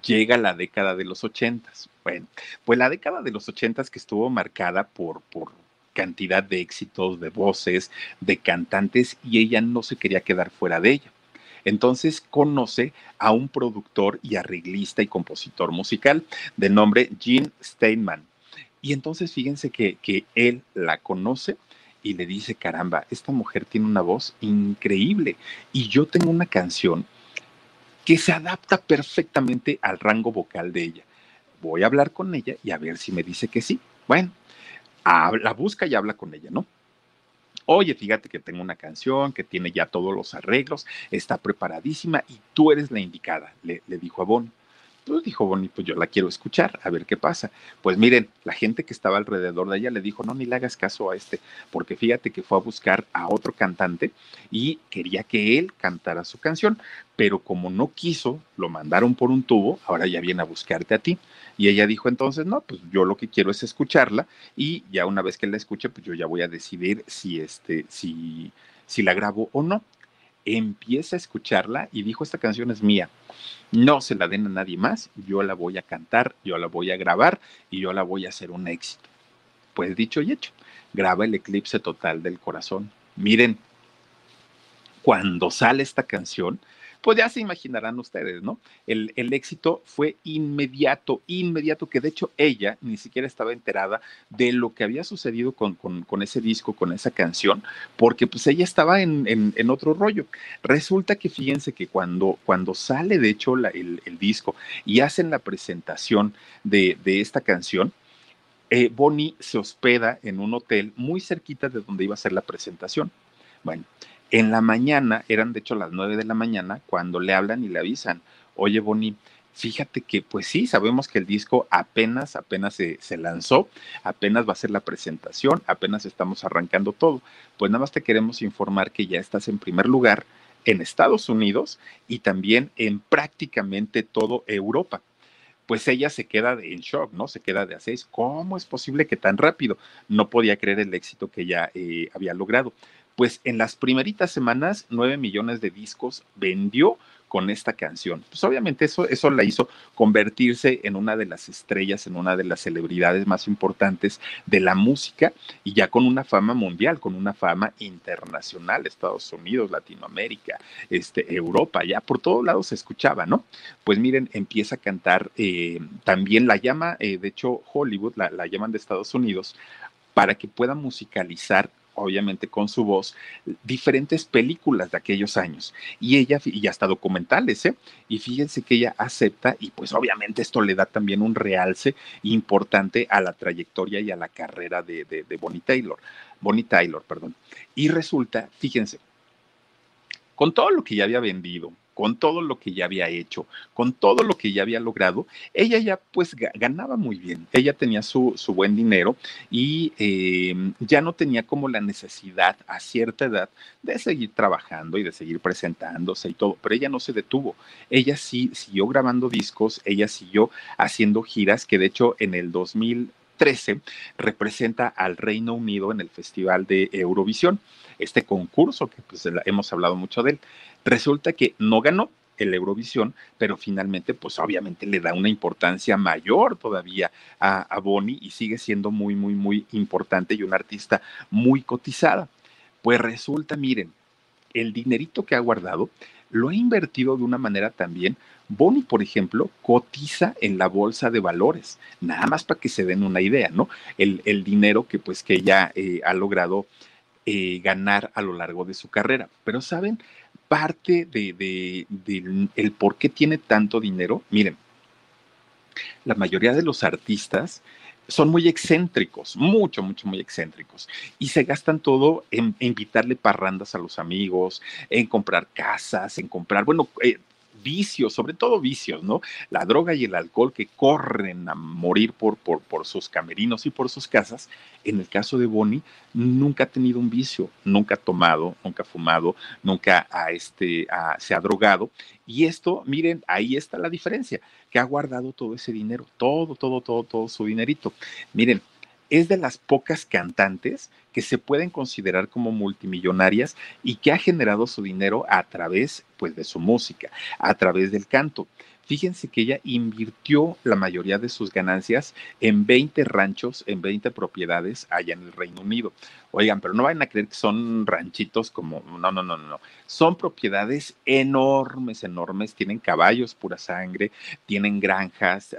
Llega la década de los ochentas. Bueno, pues la década de los ochentas que estuvo marcada por, por cantidad de éxitos, de voces, de cantantes y ella no se quería quedar fuera de ella. Entonces conoce a un productor y arreglista y compositor musical de nombre Gene Steinman. Y entonces fíjense que, que él la conoce y le dice, caramba, esta mujer tiene una voz increíble y yo tengo una canción que se adapta perfectamente al rango vocal de ella. Voy a hablar con ella y a ver si me dice que sí. Bueno, la busca y habla con ella, ¿no? Oye, fíjate que tengo una canción que tiene ya todos los arreglos, está preparadísima y tú eres la indicada, le, dijo a Bonnie. Pues dijo Bonnie, pues yo la quiero escuchar, a ver qué pasa. Pues miren, la gente que estaba alrededor de ella le dijo, no, ni le hagas caso a este, porque fíjate que fue a buscar a otro cantante y quería que él cantara su canción, pero como no quiso, lo mandaron por un tubo, ahora ya viene a buscarte a ti. Y ella dijo entonces, no, pues yo lo que quiero es escucharla y ya una vez que la escuche, pues yo ya voy a decidir si, este, si, si la grabo o no. Empieza a escucharla y dijo, esta canción es mía. No se la den a nadie más, yo la voy a cantar, yo la voy a grabar y yo la voy a hacer un éxito. Pues dicho y hecho, graba el eclipse total del corazón. Miren, cuando sale esta canción, pues ya se imaginarán ustedes, ¿no? El, éxito fue inmediato, inmediato, que de hecho ella ni siquiera estaba enterada de lo que había sucedido con, con, ese disco, con esa canción, porque pues ella estaba en, en, otro rollo. Resulta que fíjense que cuando, cuando sale de hecho el, disco y hacen la presentación de, de esta canción, eh, Bonnie se hospeda en un hotel muy cerquita de donde iba a ser la presentación. Bueno, en la mañana, eran de hecho las nueve de la mañana, cuando le hablan y le avisan, oye Bonnie, fíjate que pues sí, sabemos que el disco apenas, apenas se, lanzó, apenas va a ser la presentación, apenas estamos arrancando todo. Pues nada más te queremos informar que ya estás en primer lugar en Estados Unidos y también en prácticamente todo Europa. Pues ella se queda en shock, ¿no? Se queda de a seis. ¿Cómo es posible que tan rápido? No podía creer el éxito que ella eh, había logrado pues en las primeritas semanas, nueve millones de discos vendió con esta canción. Pues obviamente eso, eso la hizo convertirse en una de las estrellas, en una de las celebridades más importantes de la música y ya con una fama mundial, con una fama internacional, Estados Unidos, Latinoamérica, este, Europa, ya por todos lados se escuchaba, ¿no? Pues miren, empieza a cantar, eh, también la llama, eh, de hecho Hollywood, la, la llaman de Estados Unidos, para que pueda musicalizar obviamente con su voz, diferentes películas de aquellos años. Y ella, y hasta documentales, ¿eh? Y fíjense que ella acepta, y pues obviamente esto le da también un realce importante a la trayectoria y a la carrera de, de, Bonnie Taylor. Bonnie Taylor, perdón. Y resulta, fíjense, con todo lo que ya había vendido, con todo lo que ya había hecho, con todo lo que ya había logrado, ella ya pues ganaba muy bien, ella tenía su, su buen dinero y eh, ya no tenía como la necesidad a cierta edad de seguir trabajando y de seguir presentándose y todo, pero ella no se detuvo, ella sí siguió grabando discos, ella siguió haciendo giras que de hecho en el 2013 representa al Reino Unido en el Festival de Eurovisión, este concurso que pues, hemos hablado mucho de él. Resulta que no ganó el Eurovisión, pero finalmente, pues obviamente le da una importancia mayor todavía a, a Bonnie y sigue siendo muy, muy, muy importante y una artista muy cotizada. Pues resulta, miren, el dinerito que ha guardado lo ha invertido de una manera también. Bonnie, por ejemplo, cotiza en la bolsa de valores, nada más para que se den una idea, ¿no? El, dinero que pues que ella eh, ha logrado eh, ganar a lo largo de su carrera. Pero saben, parte de, por qué tiene tanto dinero, miren, la mayoría de los artistas son muy excéntricos, mucho, mucho, muy excéntricos. Y se gastan todo en, en invitarle parrandas a los amigos, en comprar casas, en comprar, bueno, eh, vicios, sobre todo vicios, ¿no? La droga y el alcohol que corren a morir por, por, por sus camerinos y por sus casas. En el caso de Bonnie, nunca ha tenido un vicio, nunca ha tomado, nunca ha fumado, nunca ha este, se ha drogado. Y esto, miren, ahí está la diferencia, que ha guardado todo ese dinero, todo, todo, todo, todo su dinerito. Miren, es de las pocas cantantes que se pueden considerar como multimillonarias y que ha generado su dinero a través pues de su música, a través del canto. Fíjense que ella invirtió la mayoría de sus ganancias en 20 ranchos, en 20 propiedades allá en el Reino Unido. Oigan, pero no vayan a creer que son ranchitos como, no, no, no, no. Son propiedades enormes, enormes. Tienen caballos, pura sangre, tienen granjas.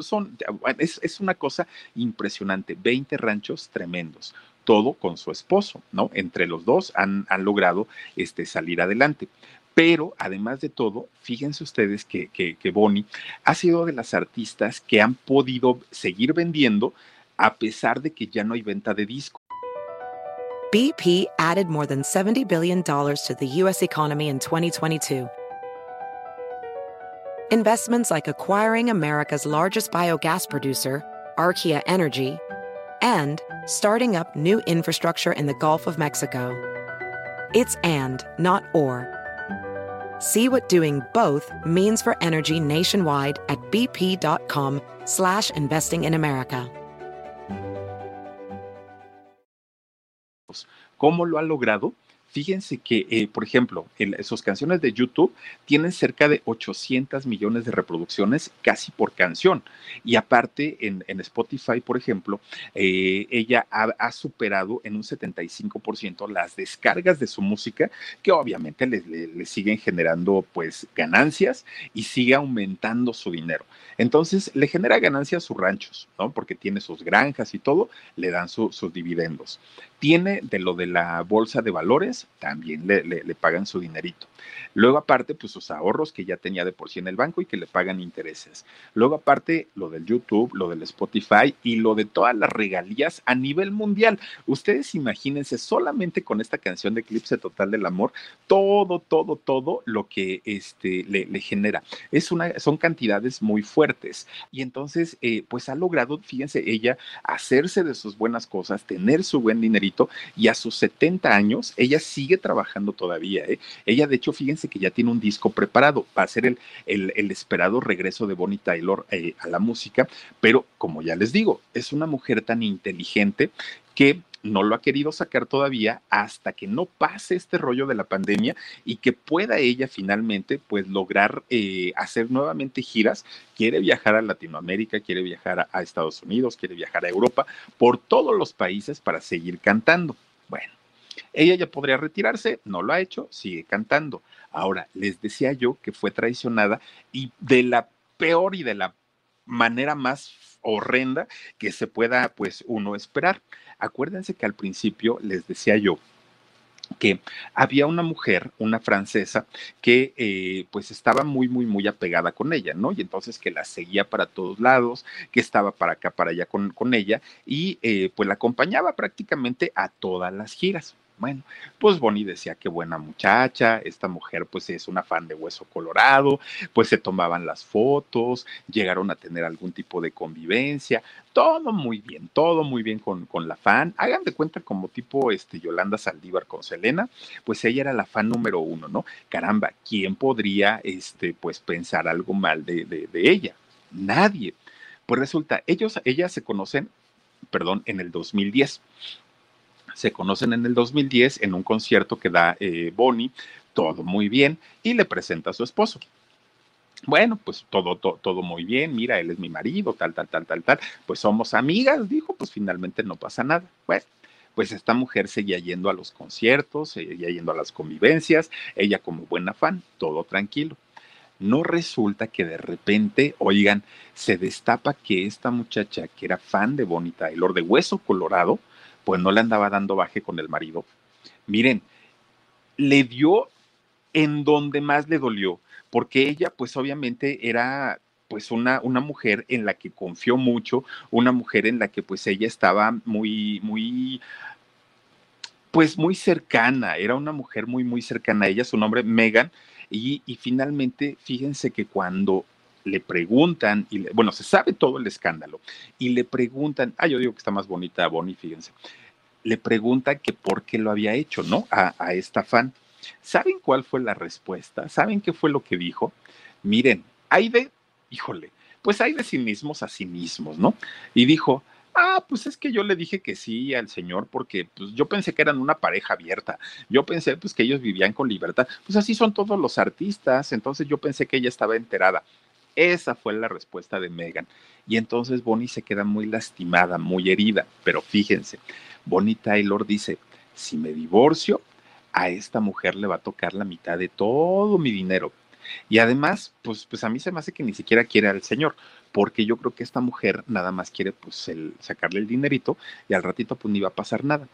Son, es, una cosa impresionante. 20 ranchos tremendos todo con su esposo, ¿no? Entre los dos han, han logrado este, salir adelante. Pero además de todo, fíjense ustedes que, que, Bonnie ha sido de las artistas que han podido seguir vendiendo a pesar de que ya no hay venta de disco. BP added more than $70 billion to the U.S. economy in 2022. Investments like acquiring America's largest biogas producer, Archaea Energy, and starting up new infrastructure in the Gulf of Mexico. It's and, not or. See what doing both means for energy nationwide at bp.com slash investing in America. ¿Cómo lo ha logrado? Fíjense que, eh, por ejemplo, en sus canciones de YouTube tienen cerca de 800 millones de reproducciones casi por canción. Y aparte, en, Spotify, por ejemplo, eh, ella ha, superado en un 75% las descargas de su música, que obviamente le, le, siguen generando pues ganancias y sigue aumentando su dinero. Entonces, le genera ganancias sus ranchos, ¿no? Porque tiene sus granjas y todo, le dan su, sus dividendos. Tiene de lo de la bolsa de valores, también le, pagan su dinerito. Luego aparte, pues sus ahorros que ya tenía de por sí en el banco y que le pagan intereses. Luego aparte, lo del YouTube, lo del Spotify y lo de todas las regalías a nivel mundial. Ustedes imagínense solamente con esta canción de Eclipse Total del Amor, todo, todo, todo lo que este, le, le genera. Es una, son cantidades muy fuertes. Y entonces, eh, pues ha logrado, fíjense, ella hacerse de sus buenas cosas, tener su buen dinerito y a sus 70 años, ella sigue trabajando todavía. ¿eh? Ella, de hecho, fíjense que ya tiene un disco preparado, va a ser el, el, esperado regreso de Bonnie Taylor eh, a la música, pero como ya les digo, es una mujer tan inteligente que no lo ha querido sacar todavía hasta que no pase este rollo de la pandemia y que pueda ella finalmente pues lograr eh, hacer nuevamente giras. Quiere viajar a Latinoamérica, quiere viajar a Estados Unidos, quiere viajar a Europa, por todos los países para seguir cantando. Bueno, ella ya podría retirarse, no lo ha hecho, sigue cantando. Ahora, les decía yo que fue traicionada y de la peor y de la manera más horrenda que se pueda pues uno esperar. Acuérdense que al principio les decía yo que había una mujer, una francesa, que eh, pues estaba muy, muy, muy apegada con ella, ¿no? Y entonces que la seguía para todos lados, que estaba para acá, para allá con, con ella, y eh, pues la acompañaba prácticamente a todas las giras. Bueno, pues Bonnie decía qué buena muchacha, esta mujer pues es una fan de Hueso Colorado, pues se tomaban las fotos, llegaron a tener algún tipo de convivencia, todo muy bien, todo muy bien con, con la fan. Hagan de cuenta como tipo este, Yolanda Saldívar con Selena, pues ella era la fan número uno, ¿no? Caramba, ¿quién podría este, pues pensar algo mal de, de, de ella? Nadie. Pues resulta, ellos, ellas se conocen, perdón, en el 2010 se conocen en el 2010 en un concierto que da eh, Bonnie, todo muy bien, y le presenta a su esposo. Bueno, pues todo, todo, todo, muy bien, mira, él es mi marido, tal, tal, tal, tal, tal, pues somos amigas, dijo, pues finalmente no pasa nada. Bueno, pues esta mujer seguía yendo a los conciertos, seguía yendo a las convivencias, ella como buena fan, todo tranquilo. No resulta que de repente, oigan, se destapa que esta muchacha que era fan de Bonnie Taylor, de Hueso Colorado, pues no le andaba dando baje con el marido. Miren, le dio en donde más le dolió, porque ella pues obviamente era pues una, una mujer en la que confió mucho, una mujer en la que pues ella estaba muy, muy, pues muy cercana, era una mujer muy, muy cercana a ella, su nombre Megan, y, y finalmente fíjense que cuando le preguntan, y bueno, se sabe todo el escándalo, y le preguntan, ah, yo digo que está más bonita Bonnie, fíjense, le preguntan que por qué lo había hecho, ¿no? A, esta fan. ¿Saben cuál fue la respuesta? ¿Saben qué fue lo que dijo? Miren, hay de, híjole, pues hay de cinismos a cinismos, ¿no? Y dijo, Ah, pues es que yo le dije que sí al señor porque pues, yo pensé que eran una pareja abierta. Yo pensé pues que ellos vivían con libertad. Pues así son todos los artistas. Entonces yo pensé que ella estaba enterada. Esa fue la respuesta de Megan. Y entonces Bonnie se queda muy lastimada, muy herida. Pero fíjense, Bonnie Taylor dice, si me divorcio, a esta mujer le va a tocar la mitad de todo mi dinero. Y además, pues, pues a mí se me hace que ni siquiera quiere al señor, porque yo creo que esta mujer nada más quiere pues el, sacarle el dinerito y al ratito pues ni va a pasar nada.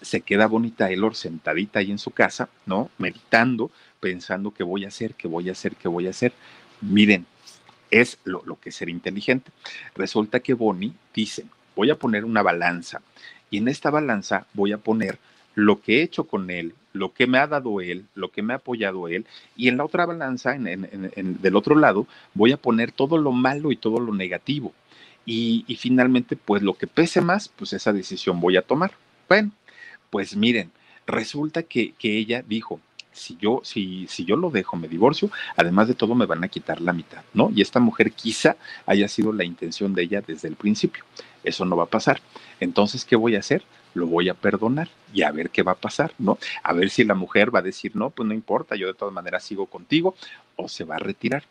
Se queda Bonnie Taylor sentadita ahí en su casa, ¿no? Meditando, pensando qué voy a hacer, qué voy a hacer, qué voy a hacer. Miren, es lo, que es ser inteligente. Resulta que Bonnie dice, voy a poner una balanza y en esta balanza voy a poner lo que he hecho con él, lo que me ha dado él, lo que me ha apoyado él, y en la otra balanza, en, del otro lado, voy a poner todo lo malo y todo lo negativo. Y, y, finalmente, pues lo que pese más, pues esa decisión voy a tomar. Bueno, pues miren, resulta que, que ella dijo, si yo, si, si yo lo dejo, me divorcio, además de todo me van a quitar la mitad, ¿no? Y esta mujer quizá haya sido la intención de ella desde el principio. Eso no va a pasar. Entonces, ¿qué voy a hacer? Lo voy a perdonar y a ver qué va a pasar, ¿no? A ver si la mujer va a decir, no, pues no importa, yo de todas maneras sigo contigo, o se va a retirar.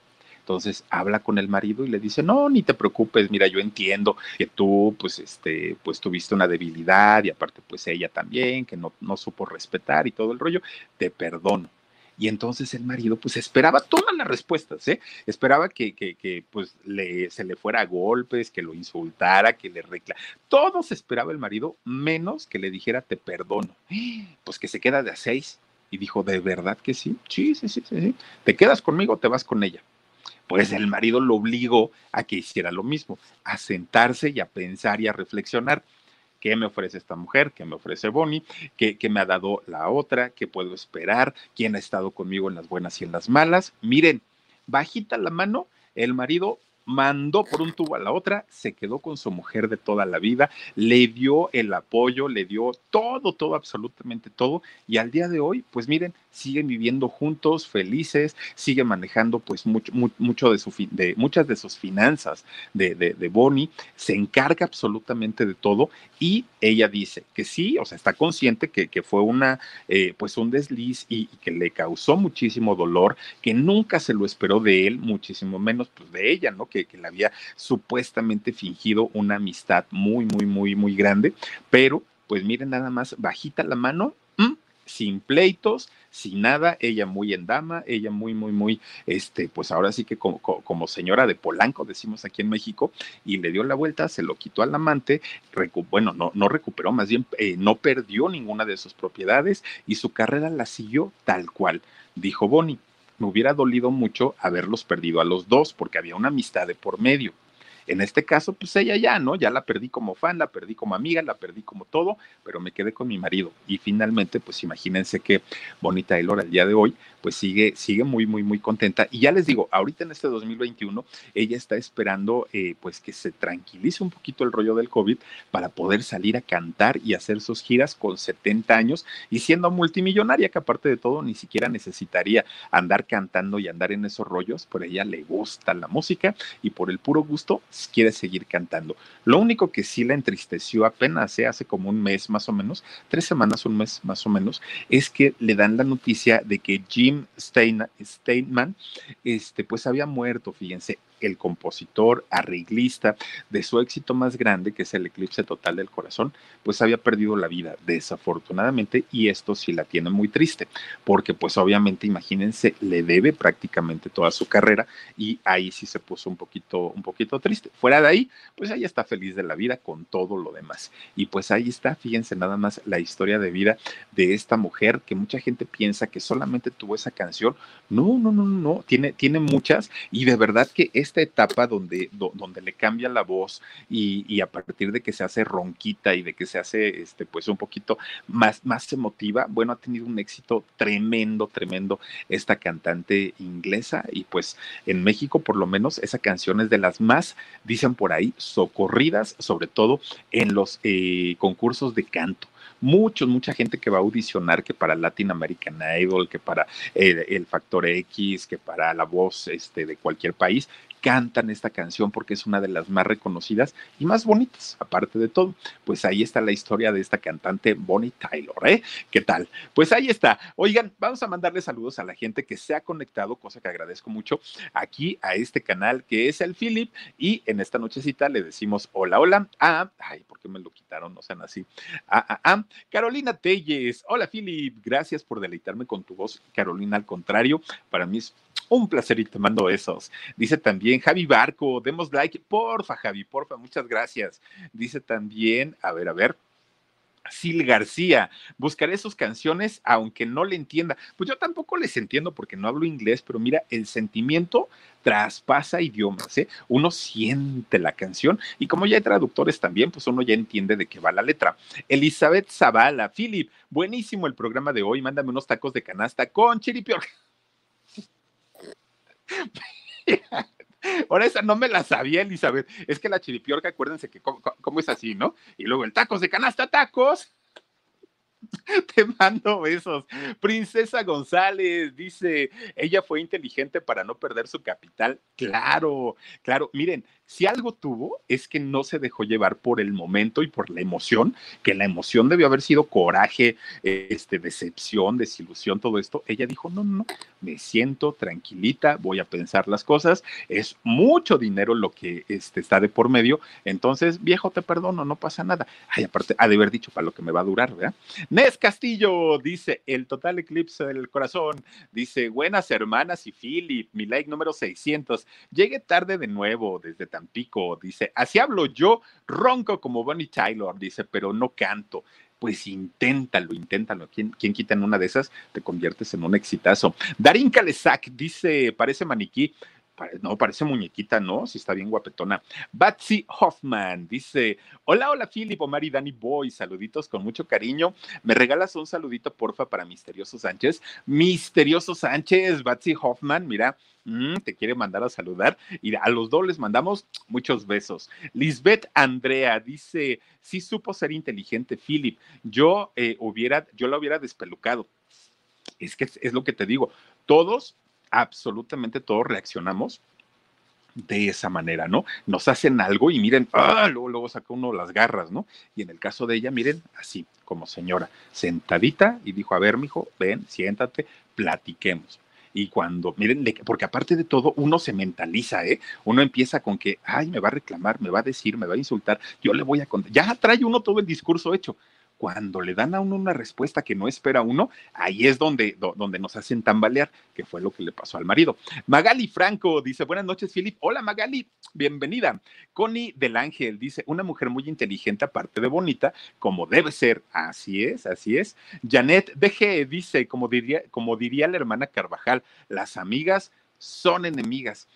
Entonces habla con el marido y le dice, no, ni te preocupes, mira, yo entiendo que tú, pues, este, pues tuviste una debilidad y aparte, pues ella también, que no, no supo respetar y todo el rollo, te perdono. Y entonces el marido, pues esperaba todas las respuestas, ¿eh? Esperaba que, que, pues le, se le fuera a golpes, que lo insultara, que le reclamara. Todos esperaba el marido, menos que le dijera, te perdono. Pues que se queda de a seis. Y dijo, ¿de verdad que sí? Sí, sí, sí, sí. sí. ¿Te quedas conmigo te vas con ella? Pues el marido lo obligó a que hiciera lo mismo, a sentarse y a pensar y a reflexionar. ¿Qué me ofrece esta mujer? ¿Qué me ofrece Bonnie? ¿Qué, ¿Qué, me ha dado la otra? ¿Qué puedo esperar? ¿Quién ha estado conmigo en las buenas y en las malas? Miren, bajita la mano, el marido mandó por un tubo a la otra, se quedó con su mujer de toda la vida, le dio el apoyo, le dio todo, todo, absolutamente todo, y al día de hoy, pues miren, siguen viviendo juntos, felices, sigue manejando pues mucho, mucho de, su, de muchas de sus finanzas de, de, Bonnie, se encarga absolutamente de todo y ella dice que sí, o sea, está consciente que, que fue una, eh, pues un desliz y, que le causó muchísimo dolor, que nunca se lo esperó de él, muchísimo menos pues de ella, ¿no? Que, que le había supuestamente fingido una amistad muy, muy, muy, muy grande, pero pues miren nada más, bajita la mano, sin pleitos, sin nada, ella muy en dama, ella muy, muy, muy, este, pues ahora sí que como, como, señora de Polanco, decimos aquí en México, y le dio la vuelta, se lo quitó al amante, bueno, no, no recuperó, más bien eh, no perdió ninguna de sus propiedades y su carrera la siguió tal cual, dijo Bonnie. Me hubiera dolido mucho haberlos perdido a los dos porque había una amistad de por medio. En este caso, pues ella ya, ¿no? Ya la perdí como fan, la perdí como amiga, la perdí como todo, pero me quedé con mi marido. Y finalmente, pues imagínense que Bonita Taylor al día de hoy, pues sigue, sigue muy, muy, muy contenta. Y ya les digo, ahorita en este 2021, ella está esperando, eh, pues que se tranquilice un poquito el rollo del COVID para poder salir a cantar y hacer sus giras con 70 años y siendo multimillonaria, que aparte de todo, ni siquiera necesitaría andar cantando y andar en esos rollos, por ella le gusta la música y por el puro gusto quiere seguir cantando. Lo único que sí la entristeció apenas, hace como un mes más o menos, tres semanas, un mes más o menos, es que le dan la noticia de que Jim Steinman, este, pues había muerto, fíjense, el compositor, arreglista de su éxito más grande, que es el eclipse total del corazón, pues había perdido la vida, desafortunadamente, y esto sí la tiene muy triste, porque pues obviamente, imagínense, le debe prácticamente toda su carrera y ahí sí se puso un poquito, un poquito triste. Fuera de ahí, pues ella está feliz de la vida con todo lo demás. Y pues ahí está, fíjense nada más la historia de vida de esta mujer que mucha gente piensa que solamente tuvo esa canción. No, no, no, no, tiene, tiene muchas y de verdad que es esta etapa donde, donde le cambia la voz y, a partir de que se hace ronquita y de que se hace este, pues un poquito más, más emotiva, bueno, ha tenido un éxito tremendo, tremendo esta cantante inglesa y pues en México por lo menos esa canción es de las más, dicen por ahí, socorridas, sobre todo en los eh, concursos de canto. Muchos, mucha gente que va a audicionar, que para Latin American Idol, que para el, el Factor X, que para la voz este, de cualquier país, cantan esta canción porque es una de las más reconocidas y más bonitas, aparte de todo. Pues ahí está la historia de esta cantante Bonnie Tyler, ¿eh? ¿Qué tal? Pues ahí está. Oigan, vamos a mandarle saludos a la gente que se ha conectado, cosa que agradezco mucho, aquí a este canal que es el Philip y en esta nochecita le decimos hola, hola a, ay, ¿por qué me lo quitaron? No sean así. A, a, a Carolina Telles. Hola, Philip. Gracias por deleitarme con tu voz, Carolina. Al contrario, para mí es un placer y te mando esos. Dice también Javi Barco, demos like, porfa, Javi, porfa, muchas gracias. Dice también, a ver, a ver. Sil García, buscaré sus canciones aunque no le entienda. Pues yo tampoco les entiendo porque no hablo inglés, pero mira, el sentimiento traspasa idiomas, ¿eh? Uno siente la canción y como ya hay traductores también, pues uno ya entiende de qué va la letra. Elizabeth Zavala, Philip, buenísimo el programa de hoy, mándame unos tacos de canasta con chiripior. Ahora esa no me la sabía, Elizabeth. Es que la chiripiorca, acuérdense que cómo es así, ¿no? Y luego el tacos de canasta, tacos. Te mando besos. Princesa González dice, ella fue inteligente para no perder su capital. Claro, claro. Miren, si algo tuvo es que no se dejó llevar por el momento y por la emoción, que la emoción debió haber sido coraje, este, decepción, desilusión, todo esto. Ella dijo, no, no, me siento tranquilita, voy a pensar las cosas, es mucho dinero lo que este, está de por medio, entonces, viejo, te perdono, no pasa nada. Ay, aparte, ha de haber dicho para lo que me va a durar, ¿verdad? Nes Castillo dice, el total eclipse del corazón, dice, buenas hermanas y Philip, mi like número 600, llegué tarde de nuevo desde Tampico, dice, así hablo yo, ronco como Bonnie Taylor, dice, pero no canto. Pues inténtalo, inténtalo. ¿Quién, quién quita en una de esas? Te conviertes en un exitazo. Darín Calesac dice, parece maniquí. No, parece muñequita, ¿no? Si está bien guapetona. Batsy Hoffman dice: Hola, hola, Philip, Omar y Danny Boy. Saluditos con mucho cariño. ¿Me regalas un saludito, porfa, para Misterioso Sánchez? Misterioso Sánchez, Batsy Hoffman, mira, mm, te quiere mandar a saludar. Y a los dos les mandamos muchos besos. Lisbeth Andrea dice: Sí supo ser inteligente, Philip. Yo eh, hubiera, yo la hubiera despelucado Es que es lo que te digo, todos, absolutamente todos reaccionamos de esa manera, ¿no? Nos hacen algo y miren, ¡ah! luego, luego saca uno las garras, ¿no? Y en el caso de ella, miren, así, como señora, sentadita y dijo, a ver, mijo, ven, siéntate, platiquemos. Y cuando, miren, porque aparte de todo, uno se mentaliza, ¿eh? Uno empieza con que, ay, me va a reclamar, me va a decir, me va a insultar, yo le voy a contar. Ya trae uno todo el discurso hecho cuando le dan a uno una respuesta que no espera uno, ahí es donde, donde nos hacen tambalear, que fue lo que le pasó al marido. Magali Franco dice, buenas noches, Philip. Hola, Magali, bienvenida. Connie del Ángel dice, una mujer muy inteligente, aparte de bonita, como debe ser. Así es, así es. Janet DG dice, como diría, como diría la hermana Carvajal, las amigas son enemigas.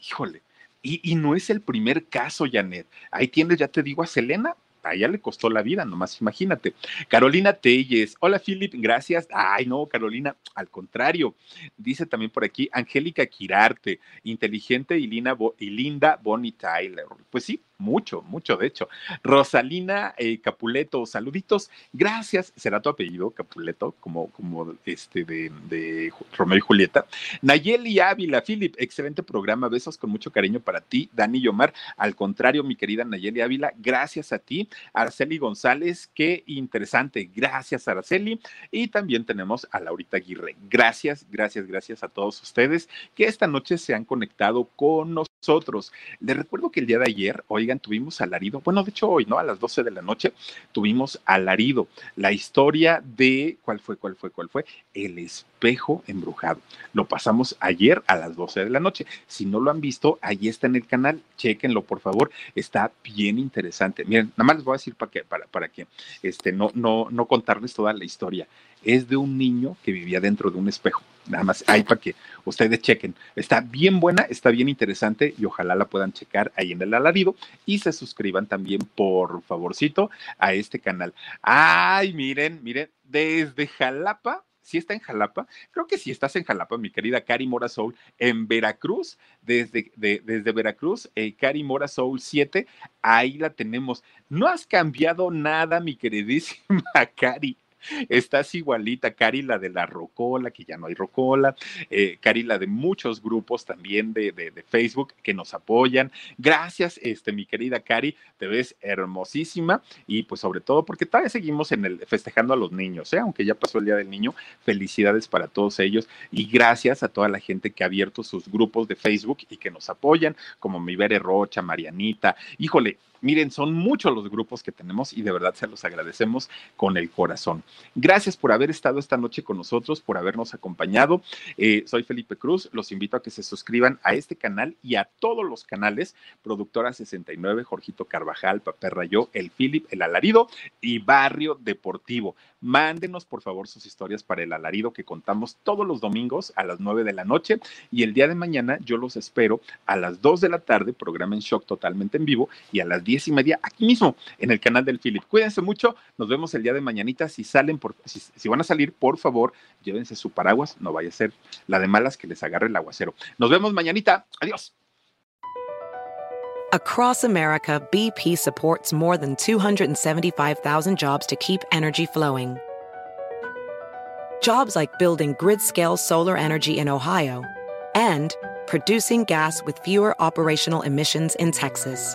Híjole. Y, y no es el primer caso, Janet. Ahí tienes, ya te digo, a Selena, a ella le costó la vida, nomás imagínate. Carolina Telles, hola Philip, gracias. Ay, no, Carolina, al contrario. Dice también por aquí, Angélica Quirarte, inteligente y, linda Bonnie Tyler. Pues sí, mucho, mucho, de hecho. Rosalina eh, Capuleto, saluditos, gracias. ¿Será tu apellido, Capuleto, como, como este de, Romeo y Julieta? Nayeli Ávila, Philip, excelente programa, besos con mucho cariño para ti, Dani y Omar. Al contrario, mi querida Nayeli Ávila, gracias a ti. Araceli González, qué interesante, gracias Araceli. Y también tenemos a Laurita Aguirre. Gracias, gracias, gracias a todos ustedes que esta noche se han conectado con nosotros. Les recuerdo que el día de ayer, hoy tuvimos alarido, bueno, de hecho hoy, ¿no? A las 12 de la noche tuvimos alarido, la historia de, ¿cuál fue, cuál fue, cuál fue? El espejo embrujado. Lo pasamos ayer a las 12 de la noche. Si no lo han visto, ahí está en el canal, chéquenlo, por favor, está bien interesante. Miren, nada más les voy a decir para que, para, para que este, no, no, no contarles toda la historia es de un niño que vivía dentro de un espejo. Nada más ahí para que ustedes chequen. Está bien buena, está bien interesante y ojalá la puedan checar ahí en el alarido y se suscriban también, por favorcito, a este canal. Ay, miren, miren, desde Jalapa si está en Jalapa, creo que si estás en Jalapa, mi querida Cari Mora Soul, en Veracruz, desde, desde Veracruz, eh, Cari Mora Soul 7, ahí la tenemos. No has cambiado nada, mi queridísima Cari. Estás igualita, Cari, la de la Rocola, que ya no hay Rocola, eh, Cari, la de muchos grupos también de, de, Facebook que nos apoyan. Gracias, este, mi querida Cari, te ves hermosísima y pues sobre todo porque todavía seguimos en el festejando a los niños, ¿eh? aunque ya pasó el Día del Niño, felicidades para todos ellos y gracias a toda la gente que ha abierto sus grupos de Facebook y que nos apoyan, como mi Bere Rocha, Marianita, híjole, Miren, son muchos los grupos que tenemos y de verdad se los agradecemos con el corazón. Gracias por haber estado esta noche con nosotros, por habernos acompañado. Eh, soy Felipe Cruz, los invito a que se suscriban a este canal y a todos los canales, Productora 69, Jorgito Carvajal, Papel Rayo, El Philip, El Alarido y Barrio Deportivo. Mándenos por favor sus historias para El Alarido que contamos todos los domingos a las 9 de la noche y el día de mañana yo los espero a las 2 de la tarde, programa en shock totalmente en vivo y a las diez y media aquí mismo en el canal del Philip. Cuídense mucho, nos vemos el día de mañanita. Si salen, por, si, van a salir, por favor, llévense su paraguas, no vaya a ser la de malas que les agarre el aguacero. Nos vemos mañanita. Adiós. Across America, BP supports more than 275,000 jobs to keep energy flowing. Jobs like building grid-scale solar energy in Ohio and producing gas with fewer operational emissions in Texas.